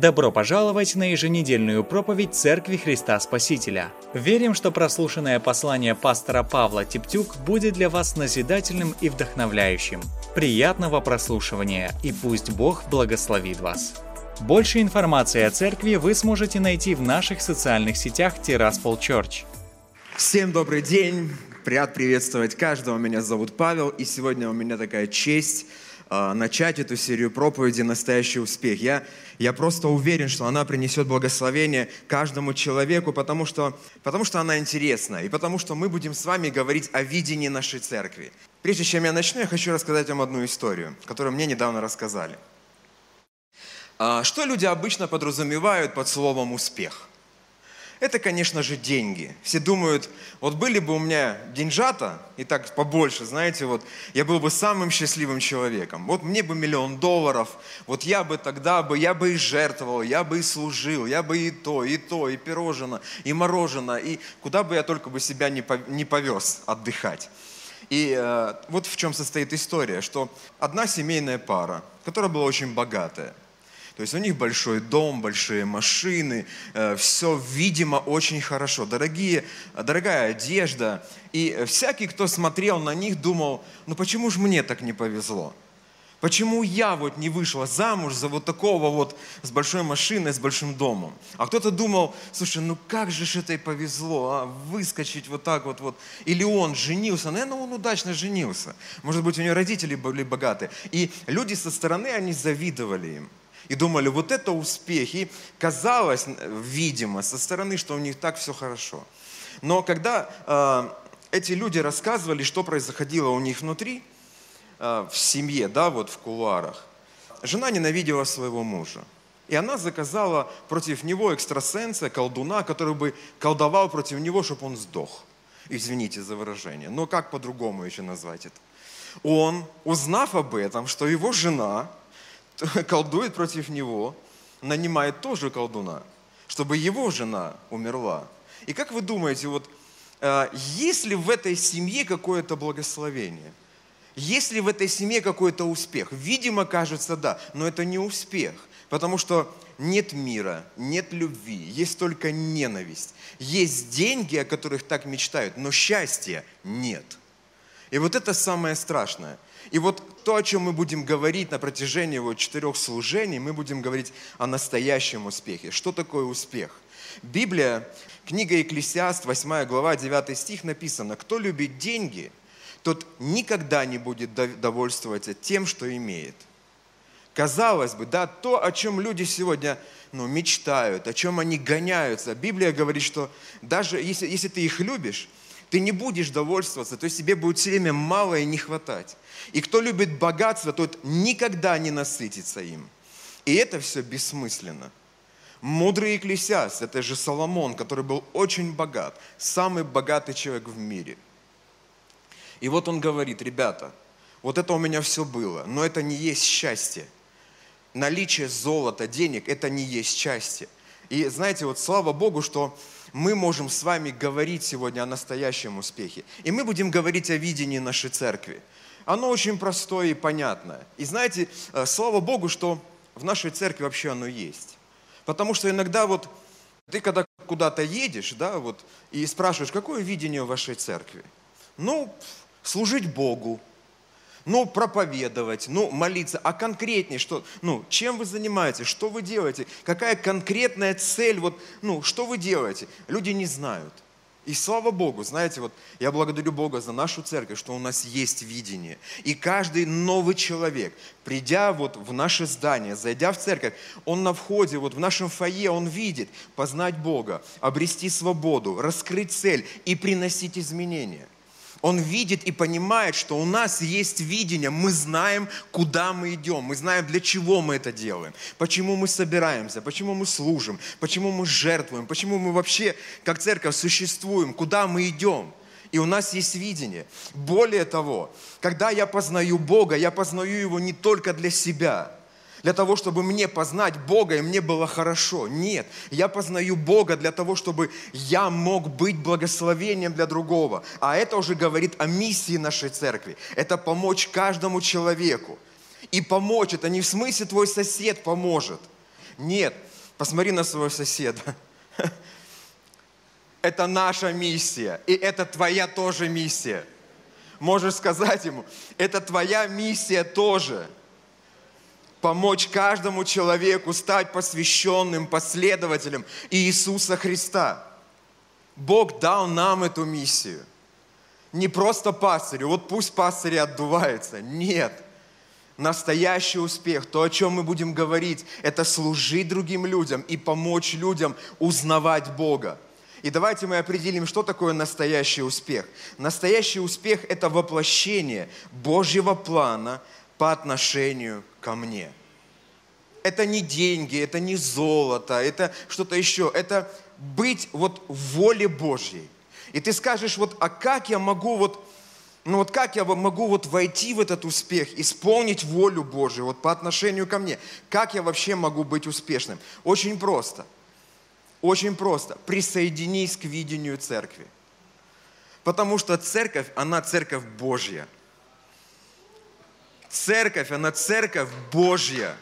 Добро пожаловать на еженедельную проповедь Церкви Христа Спасителя. Верим, что прослушанное послание пастора Павла Типтюк будет для вас назидательным и вдохновляющим. Приятного прослушивания и пусть Бог благословит вас. Больше информации о церкви вы сможете найти в наших социальных сетях Тираспол Church. Всем добрый день! Рад приветствовать каждого. Меня зовут Павел, и сегодня у меня такая честь начать эту серию проповеди «Настоящий успех». Я, я просто уверен, что она принесет благословение каждому человеку, потому что, потому что она интересна, и потому что мы будем с вами говорить о видении нашей церкви. Прежде чем я начну, я хочу рассказать вам одну историю, которую мне недавно рассказали. А, что люди обычно подразумевают под словом «успех»? Это, конечно же, деньги. Все думают, вот были бы у меня деньжата, и так побольше, знаете, вот я был бы самым счастливым человеком. Вот мне бы миллион долларов, вот я бы тогда бы, я бы и жертвовал, я бы и служил, я бы и то, и то, и пирожено, и мороженое, и куда бы я только бы себя не повез отдыхать. И э, вот в чем состоит история, что одна семейная пара, которая была очень богатая – то есть у них большой дом, большие машины, э, все, видимо, очень хорошо. Дорогие, дорогая одежда. И всякий, кто смотрел на них, думал, ну почему же мне так не повезло? Почему я вот не вышла замуж за вот такого вот с большой машиной, с большим домом? А кто-то думал, слушай, ну как же ж это повезло, а, выскочить вот так вот, вот. Или он женился, наверное, он удачно женился. Может быть, у него родители были богатые. И люди со стороны, они завидовали им и думали, вот это успех. И казалось, видимо, со стороны, что у них так все хорошо. Но когда э, эти люди рассказывали, что происходило у них внутри, э, в семье, да, вот в кулуарах, жена ненавидела своего мужа. И она заказала против него экстрасенса, колдуна, который бы колдовал против него, чтобы он сдох. Извините за выражение. Но как по-другому еще назвать это? Он, узнав об этом, что его жена колдует против него, нанимает тоже колдуна, чтобы его жена умерла. И как вы думаете, вот э, есть ли в этой семье какое-то благословение? Есть ли в этой семье какой-то успех? Видимо, кажется, да, но это не успех, потому что нет мира, нет любви, есть только ненависть. Есть деньги, о которых так мечтают, но счастья нет. И вот это самое страшное. И вот то, о чем мы будем говорить на протяжении вот четырех служений, мы будем говорить о настоящем успехе. Что такое успех? Библия, книга Екклесиаст, 8 глава, 9 стих написано, кто любит деньги, тот никогда не будет довольствоваться тем, что имеет. Казалось бы, да, то, о чем люди сегодня ну, мечтают, о чем они гоняются. Библия говорит, что даже если, если ты их любишь, ты не будешь довольствоваться, то есть тебе будет все время мало и не хватать. И кто любит богатство, тот никогда не насытится им. И это все бессмысленно. Мудрый экклесиаст, это же Соломон, который был очень богат, самый богатый человек в мире. И вот он говорит, ребята, вот это у меня все было, но это не есть счастье. Наличие золота, денег, это не есть счастье. И знаете, вот слава Богу, что мы можем с вами говорить сегодня о настоящем успехе. И мы будем говорить о видении нашей церкви. Оно очень простое и понятное. И знаете, э, слава Богу, что в нашей церкви вообще оно есть. Потому что иногда вот ты когда куда-то едешь, да, вот, и спрашиваешь, какое видение в вашей церкви? Ну, служить Богу, ну, проповедовать, ну, молиться, а конкретнее, что, ну, чем вы занимаетесь, что вы делаете, какая конкретная цель, вот, ну, что вы делаете, люди не знают. И слава Богу, знаете, вот я благодарю Бога за нашу церковь, что у нас есть видение. И каждый новый человек, придя вот в наше здание, зайдя в церковь, он на входе, вот в нашем фойе, он видит познать Бога, обрести свободу, раскрыть цель и приносить изменения. Он видит и понимает, что у нас есть видение, мы знаем, куда мы идем, мы знаем, для чего мы это делаем, почему мы собираемся, почему мы служим, почему мы жертвуем, почему мы вообще как церковь существуем, куда мы идем. И у нас есть видение. Более того, когда я познаю Бога, я познаю Его не только для себя – для того, чтобы мне познать Бога, и мне было хорошо. Нет, я познаю Бога для того, чтобы я мог быть благословением для другого. А это уже говорит о миссии нашей церкви. Это помочь каждому человеку. И помочь, это не в смысле твой сосед поможет. Нет, посмотри на своего соседа. Это наша миссия, и это твоя тоже миссия. Можешь сказать ему, это твоя миссия тоже. Помочь каждому человеку стать посвященным последователем Иисуса Христа. Бог дал нам эту миссию. Не просто пастырю, вот пусть пастыри отдуваются. Нет. Настоящий успех, то, о чем мы будем говорить, это служить другим людям и помочь людям узнавать Бога. И давайте мы определим, что такое настоящий успех. Настоящий успех – это воплощение Божьего плана по отношению ко мне. Это не деньги, это не золото, это что-то еще. Это быть вот в воле Божьей. И ты скажешь, вот, а как я могу вот, ну вот как я могу вот войти в этот успех, исполнить волю Божию вот по отношению ко мне? Как я вообще могу быть успешным? Очень просто. Очень просто. Присоединись к видению церкви. Потому что церковь, она церковь Божья. Церковь, она церковь Божья.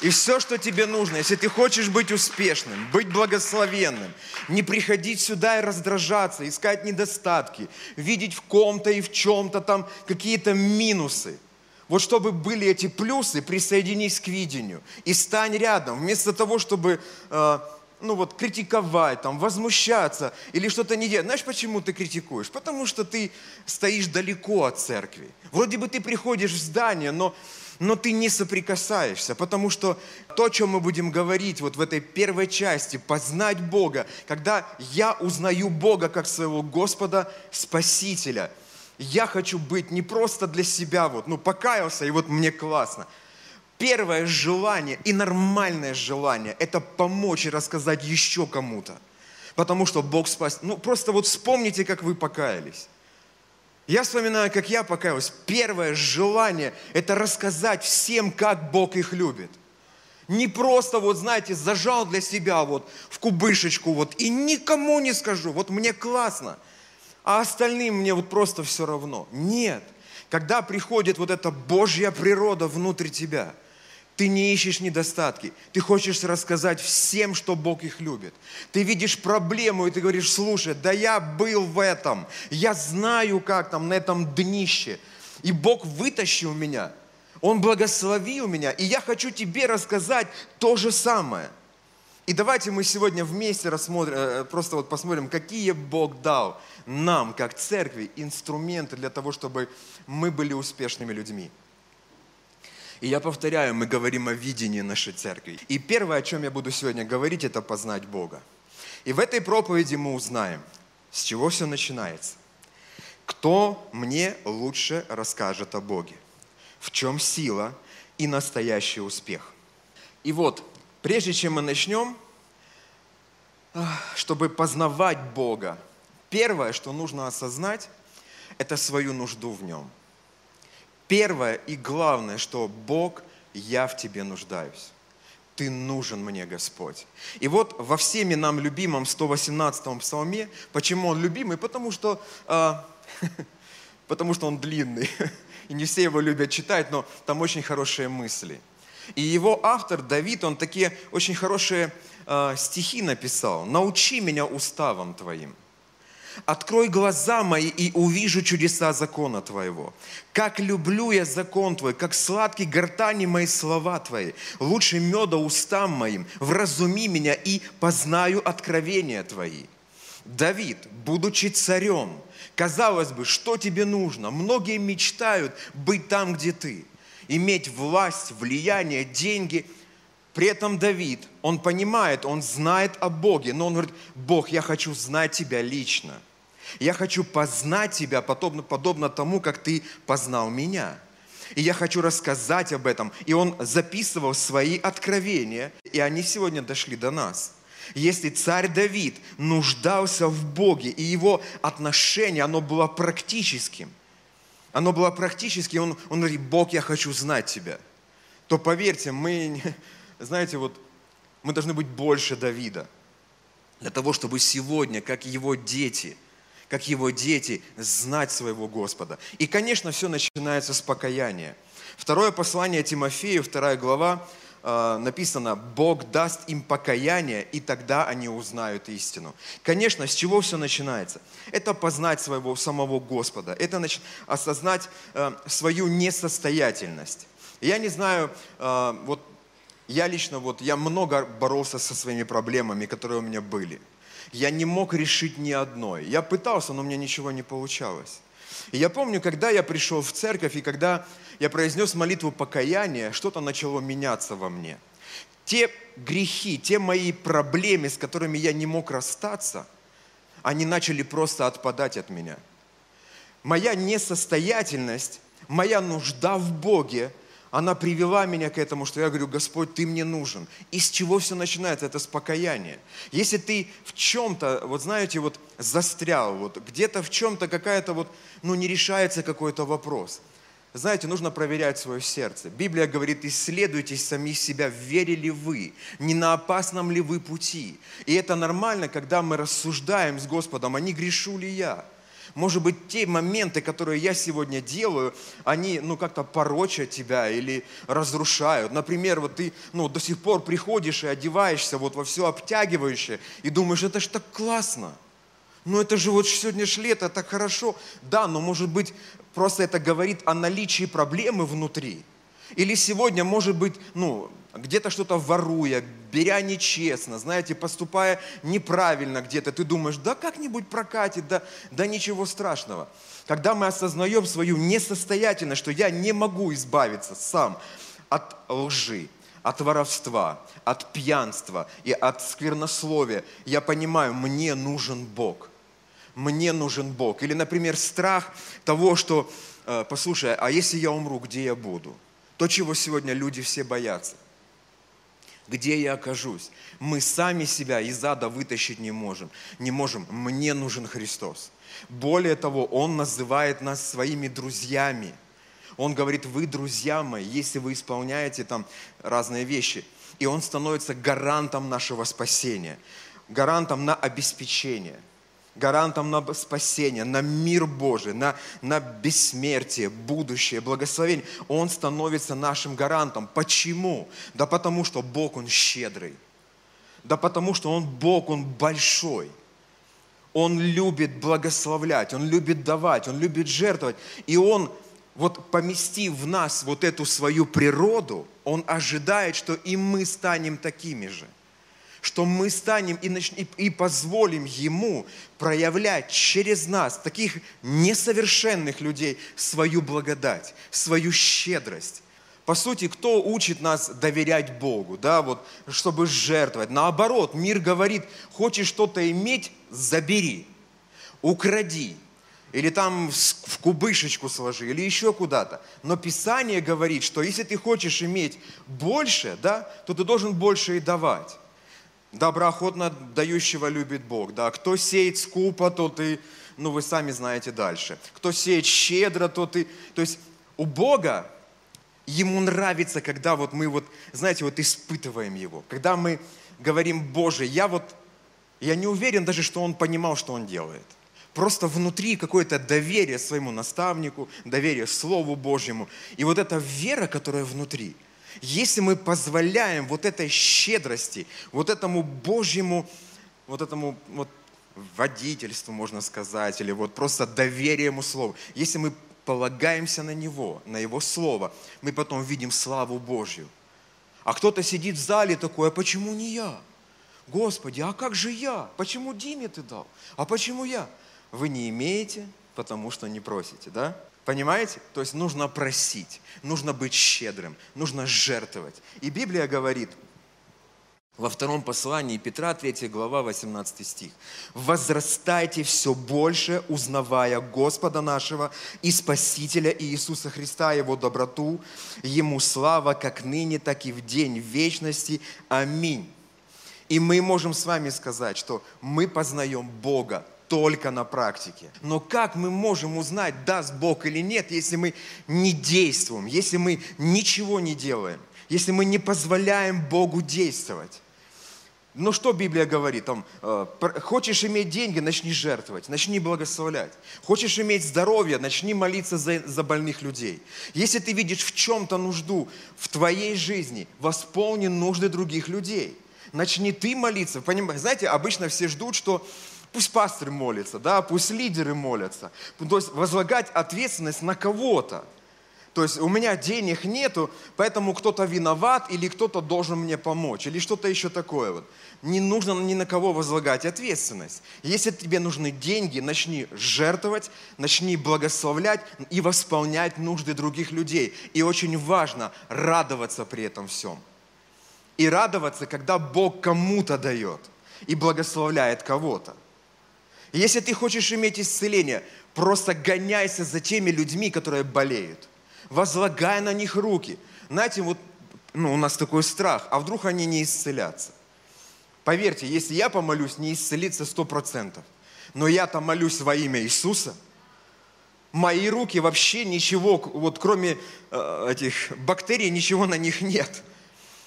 И все, что тебе нужно, если ты хочешь быть успешным, быть благословенным, не приходить сюда и раздражаться, искать недостатки, видеть в ком-то и в чем-то там какие-то минусы. Вот чтобы были эти плюсы, присоединись к видению и стань рядом. Вместо того, чтобы э, ну вот, критиковать, там, возмущаться или что-то не делать. Знаешь, почему ты критикуешь? Потому что ты стоишь далеко от церкви. Вроде бы ты приходишь в здание, но но ты не соприкасаешься, потому что то, о чем мы будем говорить вот в этой первой части, познать Бога, когда я узнаю Бога как своего Господа, Спасителя, я хочу быть не просто для себя, вот, ну, покаялся, и вот мне классно. Первое желание и нормальное желание – это помочь и рассказать еще кому-то. Потому что Бог спас. Ну, просто вот вспомните, как вы покаялись. Я вспоминаю, как я покаялся. Первое желание – это рассказать всем, как Бог их любит. Не просто, вот знаете, зажал для себя вот в кубышечку вот и никому не скажу, вот мне классно, а остальным мне вот просто все равно. Нет. Когда приходит вот эта Божья природа внутрь тебя – ты не ищешь недостатки. Ты хочешь рассказать всем, что Бог их любит. Ты видишь проблему, и ты говоришь, слушай, да я был в этом. Я знаю, как там, на этом днище. И Бог вытащил меня. Он благословил меня. И я хочу тебе рассказать то же самое. И давайте мы сегодня вместе рассмотрим, э, просто вот посмотрим, какие Бог дал нам, как церкви, инструменты для того, чтобы мы были успешными людьми. И я повторяю, мы говорим о видении нашей церкви. И первое, о чем я буду сегодня говорить, это познать Бога. И в этой проповеди мы узнаем, с чего все начинается. Кто мне лучше расскажет о Боге? В чем сила и настоящий успех? И вот, прежде чем мы начнем, чтобы познавать Бога, первое, что нужно осознать, это свою нужду в Нем – Первое и главное, что Бог, я в тебе нуждаюсь. Ты нужен мне, Господь. И вот во всеми нам любимом 118-м псалме, почему он любимый? Потому что, э, потому что он длинный. И не все его любят читать, но там очень хорошие мысли. И его автор Давид, он такие очень хорошие э, стихи написал. «Научи меня уставам Твоим». Открой глаза мои и увижу чудеса закона Твоего. Как люблю я закон Твой, как сладкий гортани мои слова Твои. Лучше меда устам моим, вразуми меня и познаю откровения Твои. Давид, будучи царем, казалось бы, что тебе нужно? Многие мечтают быть там, где ты, иметь власть, влияние, деньги – при этом Давид, он понимает, он знает о Боге, но он говорит, Бог, я хочу знать Тебя лично. Я хочу познать Тебя подобно, подобно тому, как Ты познал меня. И я хочу рассказать об этом. И он записывал свои откровения, и они сегодня дошли до нас. Если царь Давид нуждался в Боге, и его отношение, оно было практическим, оно было практическим, он, он говорит, Бог, я хочу знать Тебя, то поверьте, мы знаете, вот мы должны быть больше Давида. Для того, чтобы сегодня, как его дети, как его дети, знать своего Господа. И, конечно, все начинается с покаяния. Второе послание Тимофею, вторая глава, э, написано, Бог даст им покаяние, и тогда они узнают истину. Конечно, с чего все начинается? Это познать своего самого Господа, это значит, осознать э, свою несостоятельность. Я не знаю, э, вот я лично, вот я много боролся со своими проблемами, которые у меня были. Я не мог решить ни одной. Я пытался, но у меня ничего не получалось. И я помню, когда я пришел в церковь, и когда я произнес молитву покаяния, что-то начало меняться во мне. Те грехи, те мои проблемы, с которыми я не мог расстаться, они начали просто отпадать от меня. Моя несостоятельность, моя нужда в Боге – она привела меня к этому, что я говорю, Господь, Ты мне нужен. И с чего все начинается? Это с покаяния. Если ты в чем-то, вот знаете, вот застрял, вот где-то в чем-то какая-то вот, ну не решается какой-то вопрос. Знаете, нужно проверять свое сердце. Библия говорит, исследуйте самих себя, верили ли вы, не на опасном ли вы пути. И это нормально, когда мы рассуждаем с Господом, а не грешу ли я. Может быть, те моменты, которые я сегодня делаю, они, ну, как-то порочат тебя или разрушают. Например, вот ты, ну, до сих пор приходишь и одеваешься вот во все обтягивающее и думаешь, это ж так классно. Ну, это же вот сегодня ж лето, так хорошо. Да, но может быть, просто это говорит о наличии проблемы внутри. Или сегодня, может быть, ну, где-то что-то воруя, беря нечестно, знаете, поступая неправильно где-то, ты думаешь, да как-нибудь прокатит, да, да ничего страшного. Когда мы осознаем свою несостоятельность, что я не могу избавиться сам от лжи, от воровства, от пьянства и от сквернословия, я понимаю, мне нужен Бог. Мне нужен Бог. Или, например, страх того, что, э, послушай, а если я умру, где я буду? То, чего сегодня люди все боятся где я окажусь. Мы сами себя из ада вытащить не можем. Не можем. Мне нужен Христос. Более того, Он называет нас своими друзьями. Он говорит, вы друзья мои, если вы исполняете там разные вещи. И Он становится гарантом нашего спасения, гарантом на обеспечение – гарантом на спасение, на мир Божий, на, на бессмертие, будущее, благословение. Он становится нашим гарантом. Почему? Да потому что Бог, Он щедрый. Да потому что Он Бог, Он большой. Он любит благословлять, Он любит давать, Он любит жертвовать. И Он, вот поместив в нас вот эту свою природу, Он ожидает, что и мы станем такими же – что мы станем и, нач... и позволим Ему проявлять через нас, таких несовершенных людей, свою благодать, свою щедрость. По сути, кто учит нас доверять Богу, да, вот, чтобы жертвовать? Наоборот, мир говорит, хочешь что-то иметь, забери, укради, или там в кубышечку сложи, или еще куда-то. Но Писание говорит, что если ты хочешь иметь больше, да, то ты должен больше и давать доброохотно дающего любит Бог. Да? Кто сеет скупо, то ты, ну вы сами знаете дальше. Кто сеет щедро, то ты... То есть у Бога, Ему нравится, когда вот мы вот, знаете, вот испытываем Его. Когда мы говорим, Боже, я вот, я не уверен даже, что Он понимал, что Он делает. Просто внутри какое-то доверие своему наставнику, доверие Слову Божьему. И вот эта вера, которая внутри – если мы позволяем вот этой щедрости, вот этому Божьему, вот этому вот водительству, можно сказать, или вот просто доверие Ему Слову, если мы полагаемся на Него, на Его Слово, мы потом видим славу Божью. А кто-то сидит в зале такой, а почему не я? Господи, а как же я? Почему Диме ты дал? А почему я? Вы не имеете, потому что не просите, да? Понимаете? То есть нужно просить, нужно быть щедрым, нужно жертвовать. И Библия говорит во втором послании Петра, 3 глава, 18 стих. «Возрастайте все больше, узнавая Господа нашего и Спасителя Иисуса Христа, Его доброту, Ему слава как ныне, так и в день вечности. Аминь». И мы можем с вами сказать, что мы познаем Бога только на практике. Но как мы можем узнать, даст Бог или нет, если мы не действуем, если мы ничего не делаем, если мы не позволяем Богу действовать? Ну что Библия говорит? Там, э, хочешь иметь деньги, начни жертвовать, начни благословлять. Хочешь иметь здоровье, начни молиться за, за больных людей. Если ты видишь в чем-то нужду в твоей жизни, восполни нужды других людей. Начни ты молиться. Понимаете, знаете, обычно все ждут, что пусть пастор молится, да, пусть лидеры молятся. То есть возлагать ответственность на кого-то. То есть у меня денег нету, поэтому кто-то виноват или кто-то должен мне помочь, или что-то еще такое. Вот. Не нужно ни на кого возлагать ответственность. Если тебе нужны деньги, начни жертвовать, начни благословлять и восполнять нужды других людей. И очень важно радоваться при этом всем. И радоваться, когда Бог кому-то дает и благословляет кого-то. Если ты хочешь иметь исцеление, просто гоняйся за теми людьми, которые болеют – возлагая на них руки. Знаете, вот ну, у нас такой страх, а вдруг они не исцелятся? Поверьте, если я помолюсь, не исцелится сто процентов. Но я-то молюсь во имя Иисуса. Мои руки вообще ничего, вот кроме э, этих бактерий, ничего на них нет.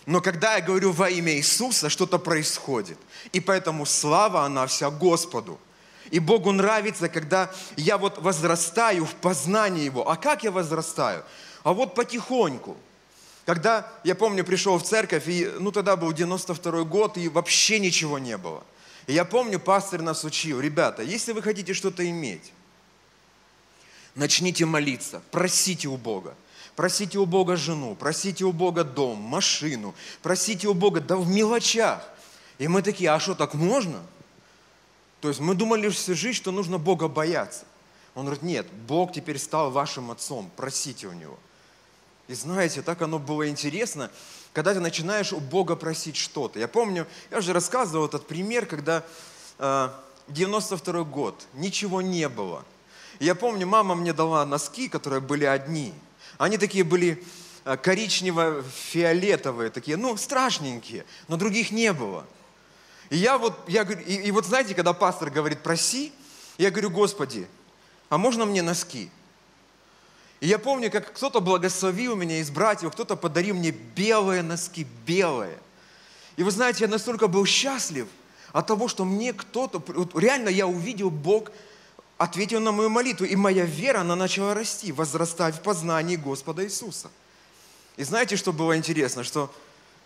Но когда я говорю во имя Иисуса, что-то происходит. И поэтому слава, она вся Господу. И Богу нравится, когда я вот возрастаю в познании Его. А как я возрастаю? А вот потихоньку. Когда, я помню, пришел в церковь, и, ну тогда был 92 год, и вообще ничего не было. И я помню, пастор нас учил, ребята, если вы хотите что-то иметь, начните молиться, просите у Бога. Просите у Бога жену, просите у Бога дом, машину, просите у Бога, да в мелочах. И мы такие, а что, так можно? То есть мы думали всю жизнь, что нужно Бога бояться. Он говорит, нет, Бог теперь стал вашим отцом, просите у Него. И знаете, так оно было интересно, когда ты начинаешь у Бога просить что-то. Я помню, я уже рассказывал этот пример, когда э, 92 год, ничего не было. И я помню, мама мне дала носки, которые были одни. Они такие были э, коричнево-фиолетовые, такие, ну, страшненькие, но других не было. И я вот, я говорю, и, и вот знаете, когда пастор говорит, проси, я говорю, Господи, а можно мне носки? И я помню, как кто-то благословил меня из братьев, кто-то подарил мне белые носки, белые. И вы знаете, я настолько был счастлив от того, что мне кто-то, вот реально я увидел, Бог ответил на мою молитву, и моя вера, она начала расти, возрастать в познании Господа Иисуса. И знаете, что было интересно? Что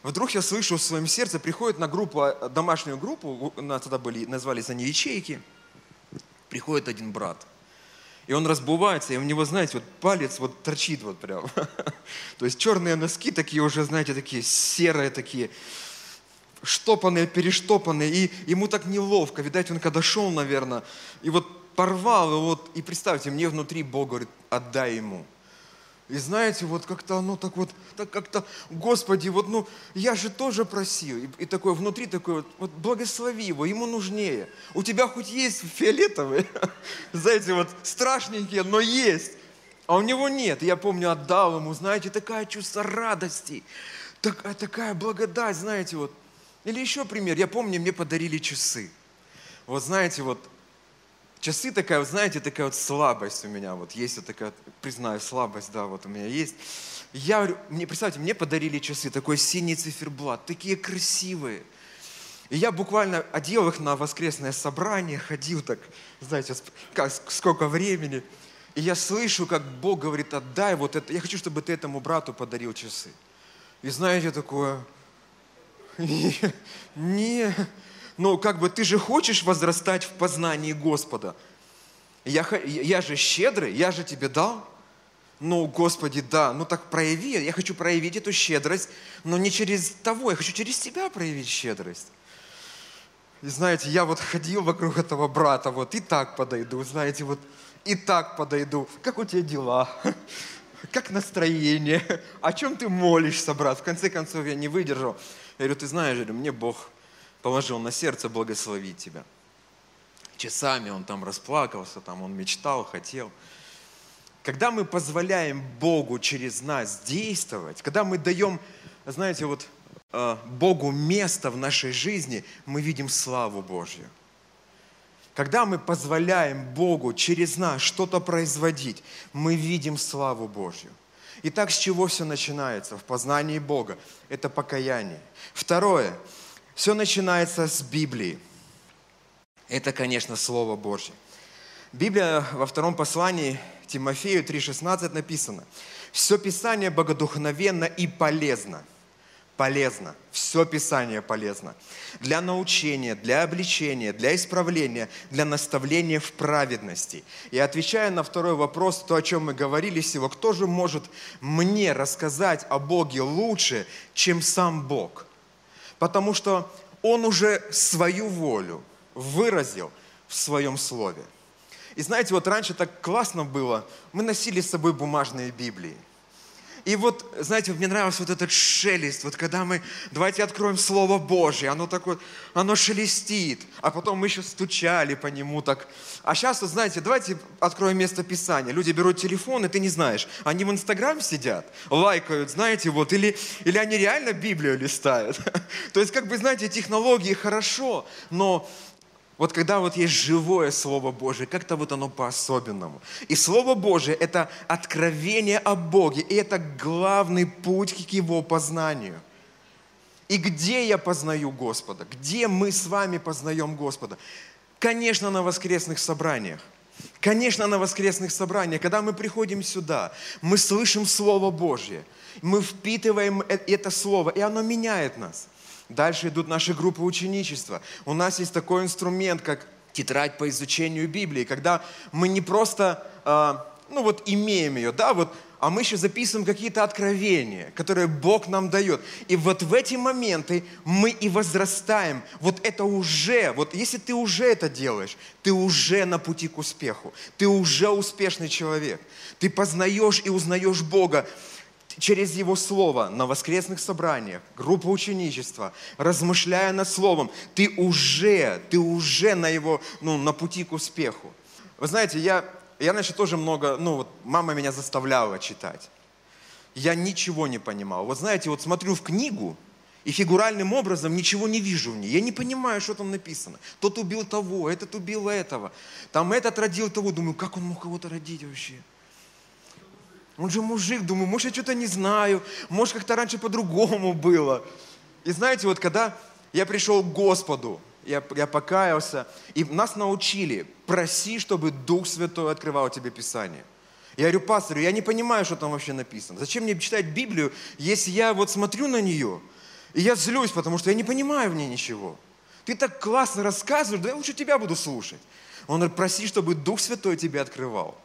Вдруг я слышу в своем сердце, приходит на группу, а, домашнюю группу, у нас тогда были, назвались они ячейки, приходит один брат. И он разбывается, и у него, знаете, вот палец вот торчит вот прям. То есть черные носки такие уже, знаете, такие серые такие, штопанные, перештопанные, и ему так неловко. Видать, он когда шел, наверное, и вот порвал, и вот, и представьте, мне внутри Бог говорит, отдай ему. И знаете, вот как-то оно так вот, так как-то, Господи, вот ну, я же тоже просил. И, и такое внутри такое вот, вот, благослови его, ему нужнее. У тебя хоть есть фиолетовые, знаете, вот страшненькие, но есть. А у него нет. я помню, отдал ему, знаете, такая чувство радости, такая, такая благодать, знаете, вот. Или еще пример. Я помню, мне подарили часы. Вот знаете, вот Часы такая, вот знаете, такая вот слабость у меня, вот есть вот такая, признаю, слабость, да, вот у меня есть. Я говорю, мне, представьте, мне подарили часы, такой синий циферблат, такие красивые. И я буквально одел их на воскресное собрание, ходил так, знаете, как, сколько времени. И я слышу, как Бог говорит, отдай вот это, я хочу, чтобы ты этому брату подарил часы. И знаете, такое, не, но как бы ты же хочешь возрастать в познании Господа. Я, я же щедрый, я же тебе дал. Ну, Господи, да, ну так прояви, я хочу проявить эту щедрость, но не через того, я хочу через тебя проявить щедрость. И знаете, я вот ходил вокруг этого брата, вот и так подойду, знаете, вот и так подойду. Как у тебя дела? Как настроение? О чем ты молишься, брат? В конце концов, я не выдержал. Я говорю, ты знаешь, мне Бог положил на сердце благословить тебя. Часами он там расплакался, там он мечтал, хотел. Когда мы позволяем Богу через нас действовать, когда мы даем, знаете, вот э, Богу место в нашей жизни, мы видим славу Божью. Когда мы позволяем Богу через нас что-то производить, мы видим славу Божью. Итак, с чего все начинается в познании Бога? Это покаяние. Второе, Все начинается с Библии. Это, конечно, Слово Божье. Библия во втором послании Тимофею 3,16 написано. Все Писание богодухновенно и полезно. Полезно. Все Писание полезно. Для научения, для обличения, для исправления, для наставления в праведности. И отвечая на второй вопрос, то, о чем мы говорили всего, кто же может мне рассказать о Боге лучше, чем сам Бог? Потому что Он уже свою волю выразил в своем слове. И знаете, вот раньше так классно было, мы носили с собой бумажные Библии. И вот, знаете, мне нравился вот этот шелест, вот когда мы, давайте откроем Слово Божье, оно такое, оно шелестит, а потом мы еще стучали по нему так. А сейчас, вот, знаете, давайте откроем место Писания. Люди берут телефон, и ты не знаешь, они в Инстаграм сидят, лайкают, знаете, вот, или, или они реально Библию листают. То есть, как бы, знаете, технологии хорошо, но вот когда вот есть живое Слово Божие, как-то вот оно по-особенному. И Слово Божие – это откровение о Боге, и это главный путь к Его познанию. И где я познаю Господа? Где мы с вами познаем Господа? Конечно, на воскресных собраниях. Конечно, на воскресных собраниях, когда мы приходим сюда, мы слышим Слово Божье, мы впитываем э, это Слово, и оно меняет нас. Дальше идут наши группы ученичества. У нас есть такой инструмент, как тетрадь по изучению Библии, когда мы не просто, э, ну вот имеем ее, да, вот, а мы еще записываем какие-то откровения, которые Бог нам дает. И вот в эти моменты мы и возрастаем. Вот это уже, вот если ты уже это делаешь, ты уже на пути к успеху. Ты уже успешный человек. Ты познаешь и узнаешь Бога через Его Слово на воскресных собраниях, группа ученичества, размышляя над Словом, ты уже, ты уже на Его, ну, на пути к успеху. Вы знаете, я, я раньше тоже много, ну, вот мама меня заставляла читать. Я ничего не понимал. Вот знаете, вот смотрю в книгу, и фигуральным образом ничего не вижу в ней. Я не понимаю, что там написано. Тот убил того, этот убил этого. Там этот родил того. Думаю, как он мог кого-то родить вообще? Он же мужик, думаю, может, я что-то не знаю, может, как-то раньше по-другому было. И знаете, вот когда я пришел к Господу, я, я покаялся, и нас научили, проси, чтобы Дух Святой открывал тебе Писание. Я говорю, пастор, я не понимаю, что там вообще написано. Зачем мне читать Библию, если я вот смотрю на нее, и я злюсь, потому что я не понимаю в ней ничего. Ты так классно рассказываешь, да я лучше тебя буду слушать. Он говорит, проси, чтобы Дух Святой тебе открывал.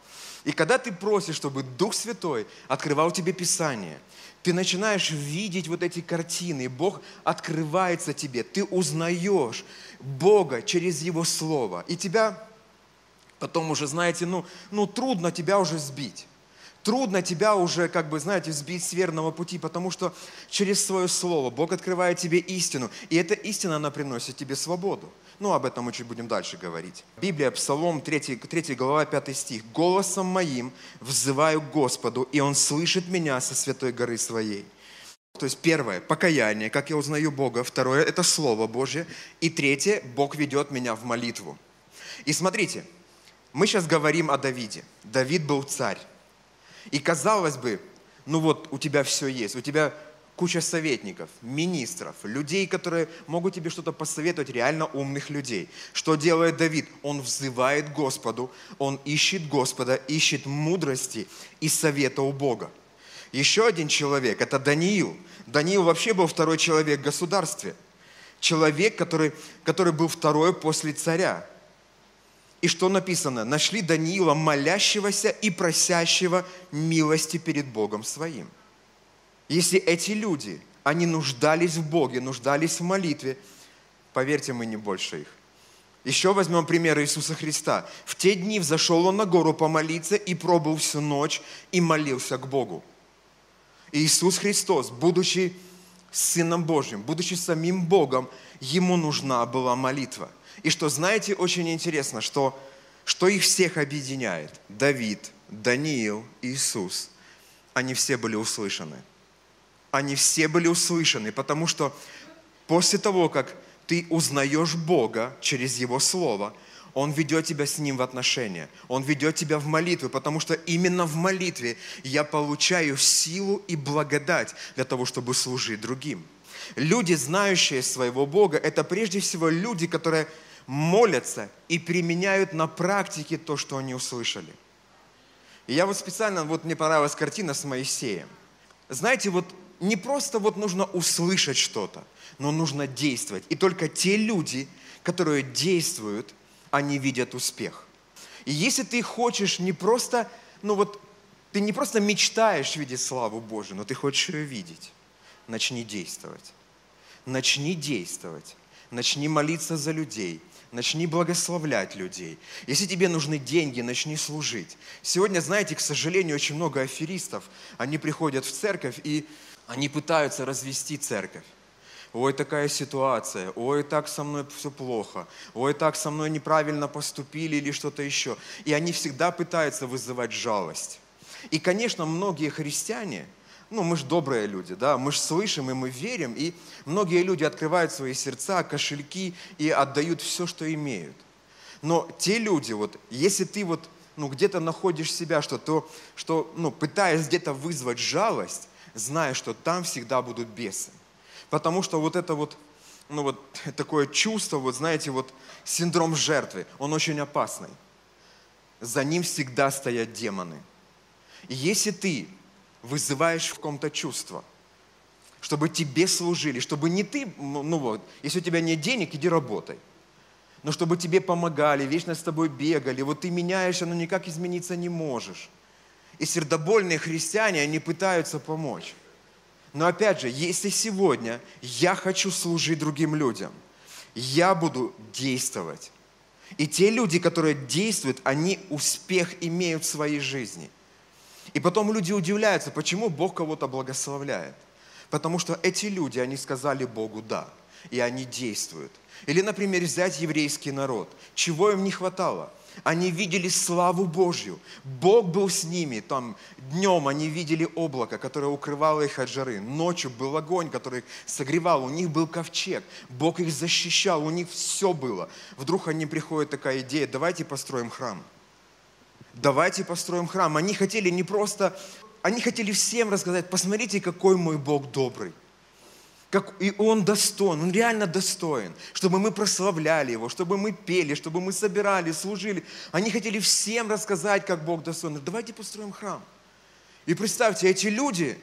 И когда ты просишь, чтобы Дух Святой открывал тебе Писание, ты начинаешь видеть вот эти картины, и Бог открывается тебе, ты узнаешь Бога через Его Слово, и тебя потом уже, знаете, ну, ну трудно тебя уже сбить. Трудно тебя уже, как бы, знаете, сбить с верного пути, потому что через свое слово Бог открывает тебе истину, и эта истина, она приносит тебе свободу. Ну, об этом мы чуть будем дальше говорить. Библия, Псалом 3, 3 глава, 5 стих. «Голосом моим взываю к Господу, и Он слышит меня со святой горы своей». То есть первое – покаяние, как я узнаю Бога. Второе – это Слово Божье. И третье – Бог ведет меня в молитву. И смотрите, мы сейчас говорим о Давиде. Давид был царь. И казалось бы, ну вот у тебя все есть, у тебя куча советников, министров, людей, которые могут тебе что-то посоветовать, реально умных людей. Что делает Давид? Он взывает Господу, он ищет Господа, ищет мудрости и совета у Бога. Еще один человек – это Даниил. Даниил вообще был второй человек в государстве. Человек, который, который был второй после царя. И что написано? Нашли Даниила, молящегося и просящего милости перед Богом своим. Если эти люди, они нуждались в Боге, нуждались в молитве, поверьте, мы не больше их. Еще возьмем пример Иисуса Христа. В те дни взошел Он на гору помолиться и пробыл всю ночь и молился к Богу. Иисус Христос, будучи Сыном Божьим, будучи самим Богом, Ему нужна была молитва. И что, знаете, очень интересно, что, что их всех объединяет. Давид, Даниил, Иисус. Они все были услышаны они все были услышаны, потому что после того, как ты узнаешь Бога через Его Слово, Он ведет тебя с Ним в отношения. Он ведет тебя в молитву, потому что именно в молитве я получаю силу и благодать для того, чтобы служить другим. Люди, знающие своего Бога, это прежде всего люди, которые молятся и применяют на практике то, что они услышали. И я вот специально, вот мне понравилась картина с Моисеем. Знаете, вот не просто вот нужно услышать что-то, но нужно действовать. И только те люди, которые действуют, они видят успех. И если ты хочешь не просто, ну вот, ты не просто мечтаешь видеть славу Божию, но ты хочешь ее видеть, начни действовать. Начни действовать. Начни молиться за людей. Начни благословлять людей. Если тебе нужны деньги, начни служить. Сегодня, знаете, к сожалению, очень много аферистов. Они приходят в церковь и они пытаются развести церковь. Ой, такая ситуация, ой, так со мной все плохо, ой, так со мной неправильно поступили или что-то еще. И они всегда пытаются вызывать жалость. И, конечно, многие христиане, ну, мы же добрые люди, да, мы же слышим и мы верим, и многие люди открывают свои сердца, кошельки и отдают все, что имеют. Но те люди, вот, если ты вот, ну, где-то находишь себя, что, то, что ну, пытаясь где-то вызвать жалость, зная, что там всегда будут бесы. Потому что вот это вот, ну вот такое чувство, вот знаете, вот синдром жертвы, он очень опасный. За ним всегда стоят демоны. И если ты вызываешь в ком-то чувство, чтобы тебе служили, чтобы не ты, ну вот, если у тебя нет денег, иди работай. Но чтобы тебе помогали, вечно с тобой бегали, вот ты меняешься, но никак измениться не можешь. И сердобольные христиане, они пытаются помочь. Но опять же, если сегодня я хочу служить другим людям, я буду действовать. И те люди, которые действуют, они успех имеют в своей жизни. И потом люди удивляются, почему Бог кого-то благословляет. Потому что эти люди, они сказали Богу «да», и они действуют. Или, например, взять еврейский народ. Чего им не хватало? Они видели славу Божью. Бог был с ними. Там днем они видели облако, которое укрывало их от жары. Ночью был огонь, который их согревал. У них был ковчег. Бог их защищал. У них все было. Вдруг они приходит такая идея, давайте построим храм. Давайте построим храм. Они хотели не просто, они хотели всем рассказать, посмотрите, какой мой Бог добрый как и Он достоин, Он реально достоин, чтобы мы прославляли Его, чтобы мы пели, чтобы мы собирали, служили. Они хотели всем рассказать, как Бог достоин. Давайте построим храм. И представьте, эти люди,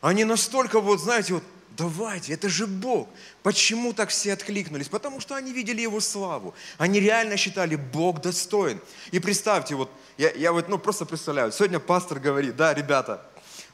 они настолько вот, знаете, вот, давайте, это же Бог. Почему так все откликнулись? Потому что они видели Его славу. Они реально считали, Бог достоин. И представьте, вот, я, я вот, ну, просто представляю, сегодня пастор говорит, да, ребята,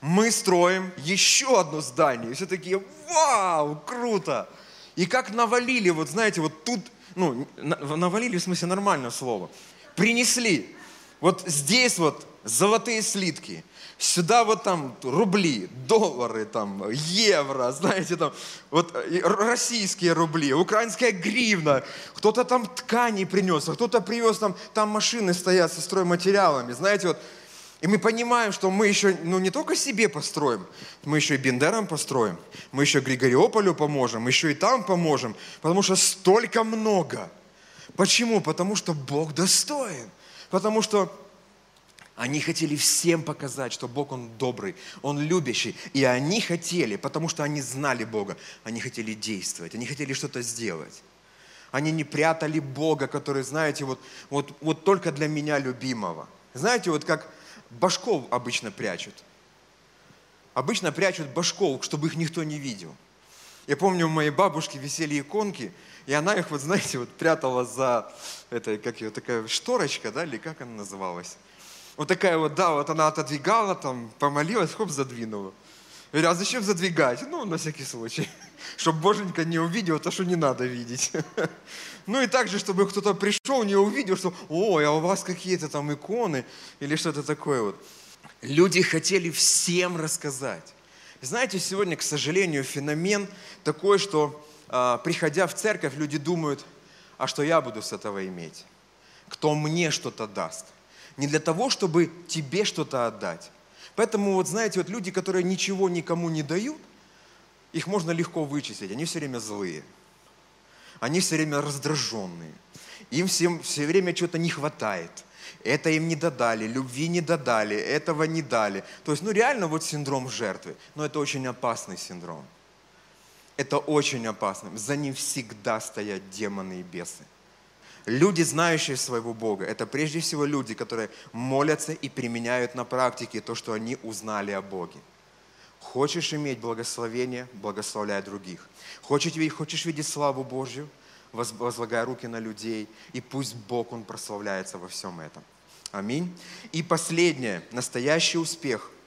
мы строим еще одно здание. И все такие, вау, круто. И как навалили, вот знаете, вот тут, ну, навалили в смысле нормальное слово. Принесли. Вот здесь вот золотые слитки. Сюда вот там рубли, доллары, там, евро, знаете, там, вот российские рубли, украинская гривна, кто-то там ткани принес, а кто-то привез там, там машины стоят со стройматериалами, знаете, вот и мы понимаем, что мы еще ну, не только себе построим, мы еще и Бендерам построим, мы еще Григориополю поможем, еще и там поможем, потому что столько много. Почему? Потому что Бог достоин. Потому что они хотели всем показать, что Бог, Он добрый, Он любящий. И они хотели, потому что они знали Бога, они хотели действовать, они хотели что-то сделать. Они не прятали Бога, который, знаете, вот, вот, вот только для меня любимого. Знаете, вот как башков обычно прячут. Обычно прячут башков, чтобы их никто не видел. Я помню, у моей бабушки висели иконки, и она их, вот знаете, вот прятала за этой, как ее, такая шторочка, да, или как она называлась? Вот такая вот, да, вот она отодвигала, там, помолилась, хоп, задвинула. Я говорю, а зачем задвигать? Ну, на всякий случай. Чтобы боженька не увидел то, что не надо видеть. Ну и также, чтобы кто-то пришел, не увидел, что, ой, а у вас какие-то там иконы или что-то такое вот. Люди хотели всем рассказать. Знаете, сегодня, к сожалению, феномен такой, что а, приходя в церковь, люди думают, а что я буду с этого иметь? Кто мне что-то даст? Не для того, чтобы тебе что-то отдать. Поэтому, вот знаете, вот люди, которые ничего никому не дают, их можно легко вычислить, они все время злые они все время раздраженные. Им всем все время чего-то не хватает. Это им не додали, любви не додали, этого не дали. То есть, ну реально вот синдром жертвы. Но это очень опасный синдром. это очень опасно. За ним всегда стоят демоны и бесы. Люди, знающие своего Бога, это прежде всего люди, которые молятся и применяют на практике то, что они узнали о Боге. Хочешь иметь благословение, благословляй других. Хочешь, хочешь видеть славу Божью, возлагай руки на людей, и пусть Бог, Он прославляется во всем этом. Аминь. И последнее, настоящий успех –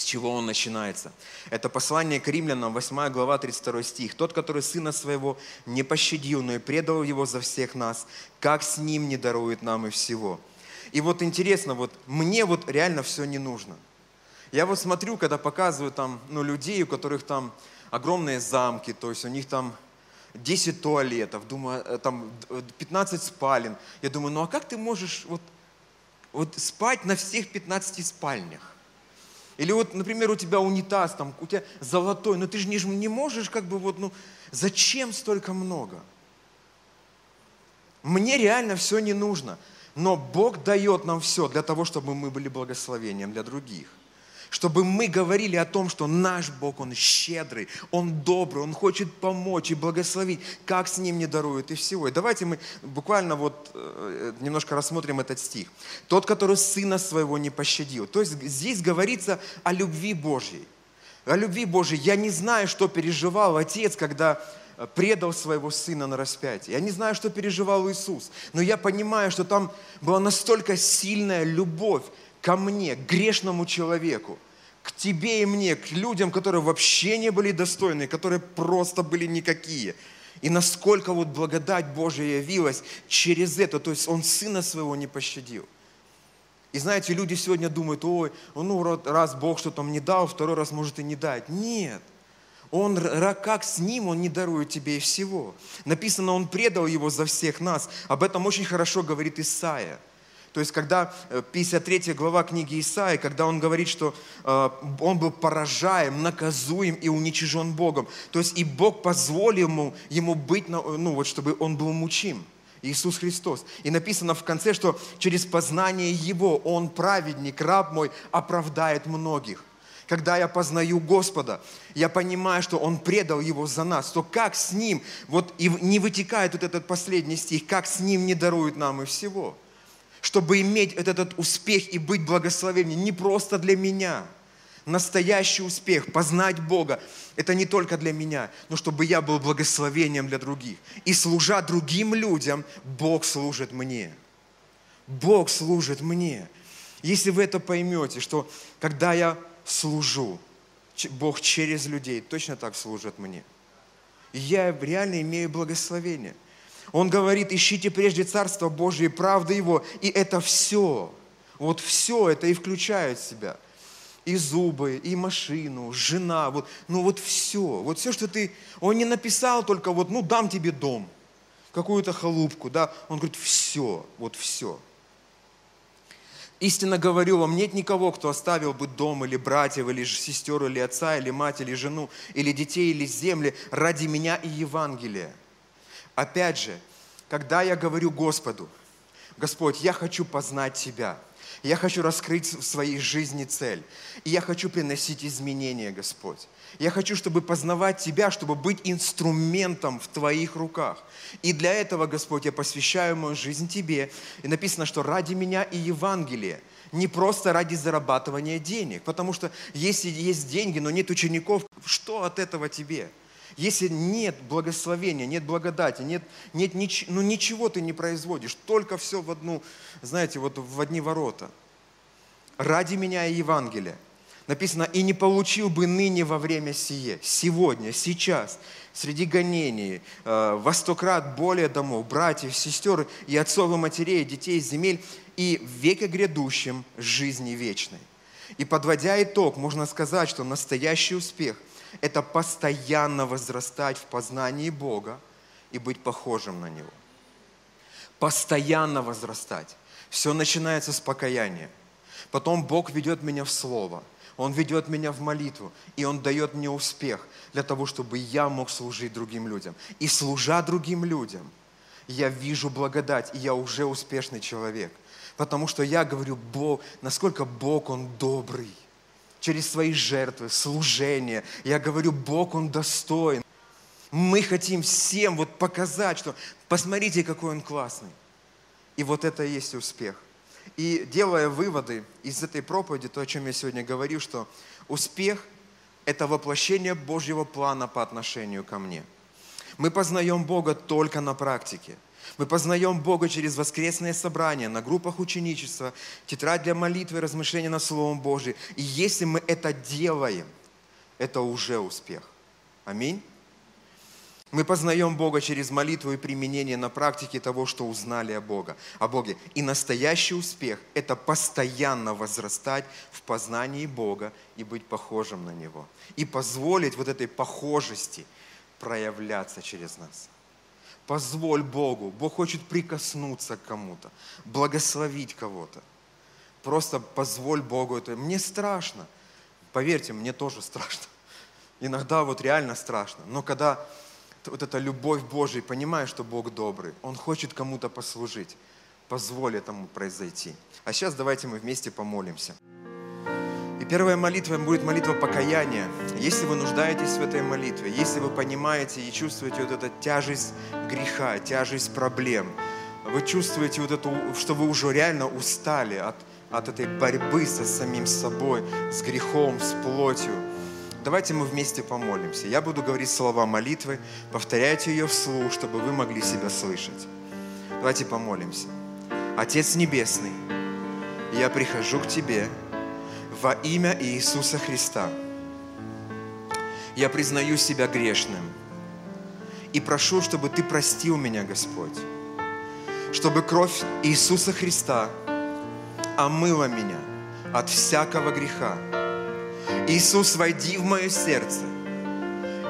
с чего он начинается. Это послание к римлянам, 8 глава, 32 стих. «Тот, который сына своего не пощадил, но и предал его за всех нас, как с ним не дарует нам и всего». И вот интересно, вот мне вот реально все не нужно. Я вот смотрю, когда показывают там, ну, людей, у которых там огромные замки, то есть у них там 10 туалетов, думаю, э, там 15 спален. Я думаю, ну а как ты можешь вот, вот спать на всех 15 спальнях? Или вот, например, у тебя унитаз, там, у тебя золотой, но ты же не, не можешь как бы вот, ну, зачем столько много? Мне реально все не нужно. Но Бог дает нам все для того, чтобы мы были благословением для других чтобы мы говорили о том, что наш Бог, Он щедрый, Он добрый, Он хочет помочь и благословить, как с Ним не дарует и всего. И давайте мы буквально вот э, немножко рассмотрим этот стих. Тот, который Сына Своего не пощадил. То есть здесь говорится о любви Божьей. О любви Божьей. Я не знаю, что переживал Отец, когда э, предал своего сына на распятие. Я не знаю, что переживал Иисус, но я понимаю, что там была настолько сильная любовь, ко мне, к грешному человеку, к тебе и мне, к людям, которые вообще не были достойны, которые просто были никакие. И насколько вот благодать Божия явилась через это, то есть Он Сына Своего не пощадил. И знаете, люди сегодня думают, ой, ну раз Бог что-то мне дал, второй раз может и не дать. Нет. Он, как с ним, он не дарует тебе и всего. Написано, он предал его за всех нас. Об этом очень хорошо говорит Исаия. То есть, когда 53 э, глава книги Исаи, когда он говорит, что э, он был поражаем, наказуем и уничижен Богом. То есть, и Бог позволил ему, ему быть, ну вот, чтобы он был мучим. Иисус Христос. И написано в конце, что через познание Его Он, праведник, раб мой, оправдает многих. Когда я познаю Господа, я понимаю, что Он предал Его за нас, то как с Ним, вот и не вытекает вот этот последний стих, как с Ним не дарует нам и всего – чтобы иметь этот успех и быть благословением не просто для меня. Настоящий успех, познать Бога, это не только для меня, но чтобы я был благословением для других. И служа другим людям, Бог служит мне. Бог служит мне. Если вы это поймете, что когда я служу, Бог через людей точно так служит мне. И я реально имею благословение – он говорит, ищите прежде Царство Божие и правды Его, и это все, вот все это и включает в себя. И зубы, и машину, жена, вот, ну вот все, вот все, что ты, он не написал только вот, ну дам тебе дом, какую-то халупку, да, он говорит, все, вот все. Истинно говорю вам, нет никого, кто оставил бы дом или братьев, или сестер, или отца, или мать, или жену, или детей, или земли ради меня и Евангелия Опять же, когда я говорю Господу, Господь, я хочу познать Тебя, я хочу раскрыть в своей жизни цель, и я хочу приносить изменения, Господь. Я хочу, чтобы познавать Тебя, чтобы быть инструментом в Твоих руках. И для этого, Господь, я посвящаю мою жизнь Тебе. И написано, что ради меня и Евангелие, не просто ради зарабатывания денег. Потому что если есть деньги, но нет учеников, что от этого тебе? Если нет благословения, нет благодати, нет, нет нич, ну ничего ты не производишь, только все в одну, знаете, вот в одни ворота. Ради меня и Евангелия. Написано, и не получил бы ныне во время сие, сегодня, сейчас, среди гонений, э, во сто крат более домов, братьев, сестер и отцов и матерей, детей, земель, и в веке грядущем жизни вечной. И подводя итог, можно сказать, что настоящий успех – это постоянно возрастать в познании Бога и быть похожим на Него. Постоянно возрастать. Все начинается с покаяния. Потом Бог ведет меня в Слово. Он ведет меня в молитву, и Он дает мне успех для того, чтобы я мог служить другим людям. И служа другим людям, я вижу благодать, и я уже успешный человек. Потому что я говорю, Бог, насколько Бог, Он добрый – через свои жертвы, служение. Я говорю, Бог, Он достоин. Мы хотим всем вот показать, что посмотрите, какой Он классный. И вот это и есть успех. И делая выводы из этой проповеди, то, о чем я сегодня говорю, что успех – это воплощение Божьего плана по отношению ко мне. Мы познаем Бога только на практике – мы познаем Бога через воскресные собрания, на группах ученичества, тетрадь для молитвы, размышления над Словом Божьим. И если мы это делаем, это уже успех. Аминь. Мы познаем Бога через молитву и применение на практике того, что узнали о, Бога, о Боге. И настоящий успех – это постоянно возрастать в познании Бога и быть похожим на Него. И позволить вот этой похожести проявляться через нас. Позволь Богу. Бог хочет прикоснуться к кому-то, благословить кого-то. Просто позволь Богу это. Мне страшно. Поверьте, мне тоже страшно. Иногда вот реально страшно. Но когда вот эта любовь Божия, понимаешь, что Бог добрый, Он хочет кому-то послужить, позволь этому произойти. А сейчас давайте мы вместе помолимся. И первая молитва будет молитва покаяния. Если вы нуждаетесь в этой молитве, если вы понимаете и чувствуете вот эту тяжесть греха, тяжесть проблем, вы чувствуете вот эту, что вы уже реально устали от, от этой борьбы со самим собой, с грехом, с плотью, давайте мы вместе помолимся. Я буду говорить слова молитвы, повторяйте ее вслух, чтобы вы могли себя слышать. Давайте помолимся. Отец Небесный, я прихожу к Тебе, во имя Иисуса Христа. Я признаю себя грешным и прошу, чтобы Ты простил меня, Господь, чтобы кровь Иисуса Христа омыла меня от всякого греха. Иисус, войди в мое сердце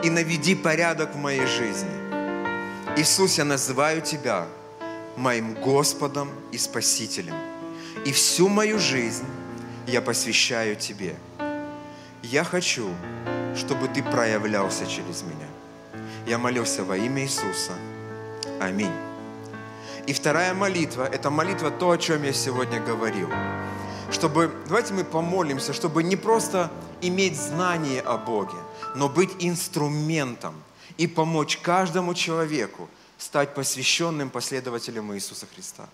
и наведи порядок в моей жизни. Иисус, я называю Тебя моим Господом и Спасителем. И всю мою жизнь я посвящаю Тебе. Я хочу, чтобы Ты проявлялся через меня. Я молился во имя Иисуса. Аминь. И вторая молитва, это молитва то, о чем я сегодня говорил. Чтобы, давайте мы помолимся, чтобы не просто иметь знание о Боге, но быть инструментом и помочь каждому человеку стать посвященным последователем Иисуса Христа.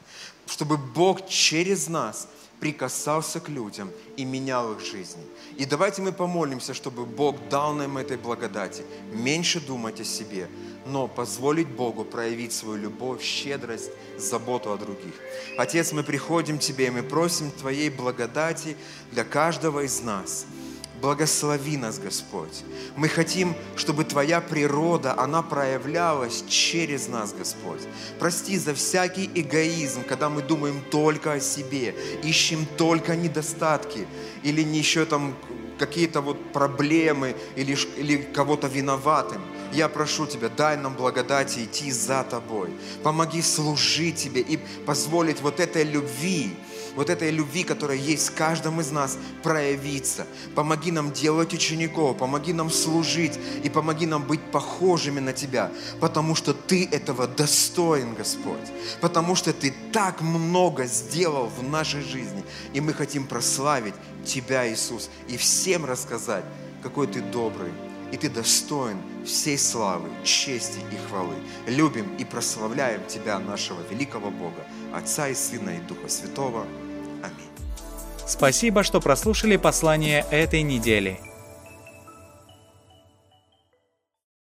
Чтобы Бог через нас прикасался к людям и менял их жизни. И давайте мы помолимся, чтобы Бог дал нам этой благодати. Меньше думать о себе, но позволить Богу проявить свою любовь, щедрость, заботу о других. Отец, мы приходим к Тебе, и мы просим Твоей благодати для каждого из нас – Благослови нас, Господь. Мы хотим, чтобы Твоя природа, она проявлялась через нас, Господь. Прости за всякий эгоизм, когда мы думаем только о себе, ищем только недостатки или еще там какие-то вот проблемы или, или кого-то виноватым. Я прошу Тебя, дай нам благодати идти за Тобой. Помоги служить Тебе и позволить вот этой любви, вот этой любви, которая есть в каждом из нас, проявиться. Помоги нам делать учеников, помоги нам служить и помоги нам быть похожими на Тебя, потому что Ты этого достоин, Господь, потому что Ты так много сделал в нашей жизни, и мы хотим прославить Тебя, Иисус, и всем рассказать, какой Ты добрый, и Ты достоин всей славы, чести и хвалы. Любим и прославляем Тебя, нашего великого Бога, Отца и Сына и Духа Святого. Спасибо, что прослушали послание этой недели.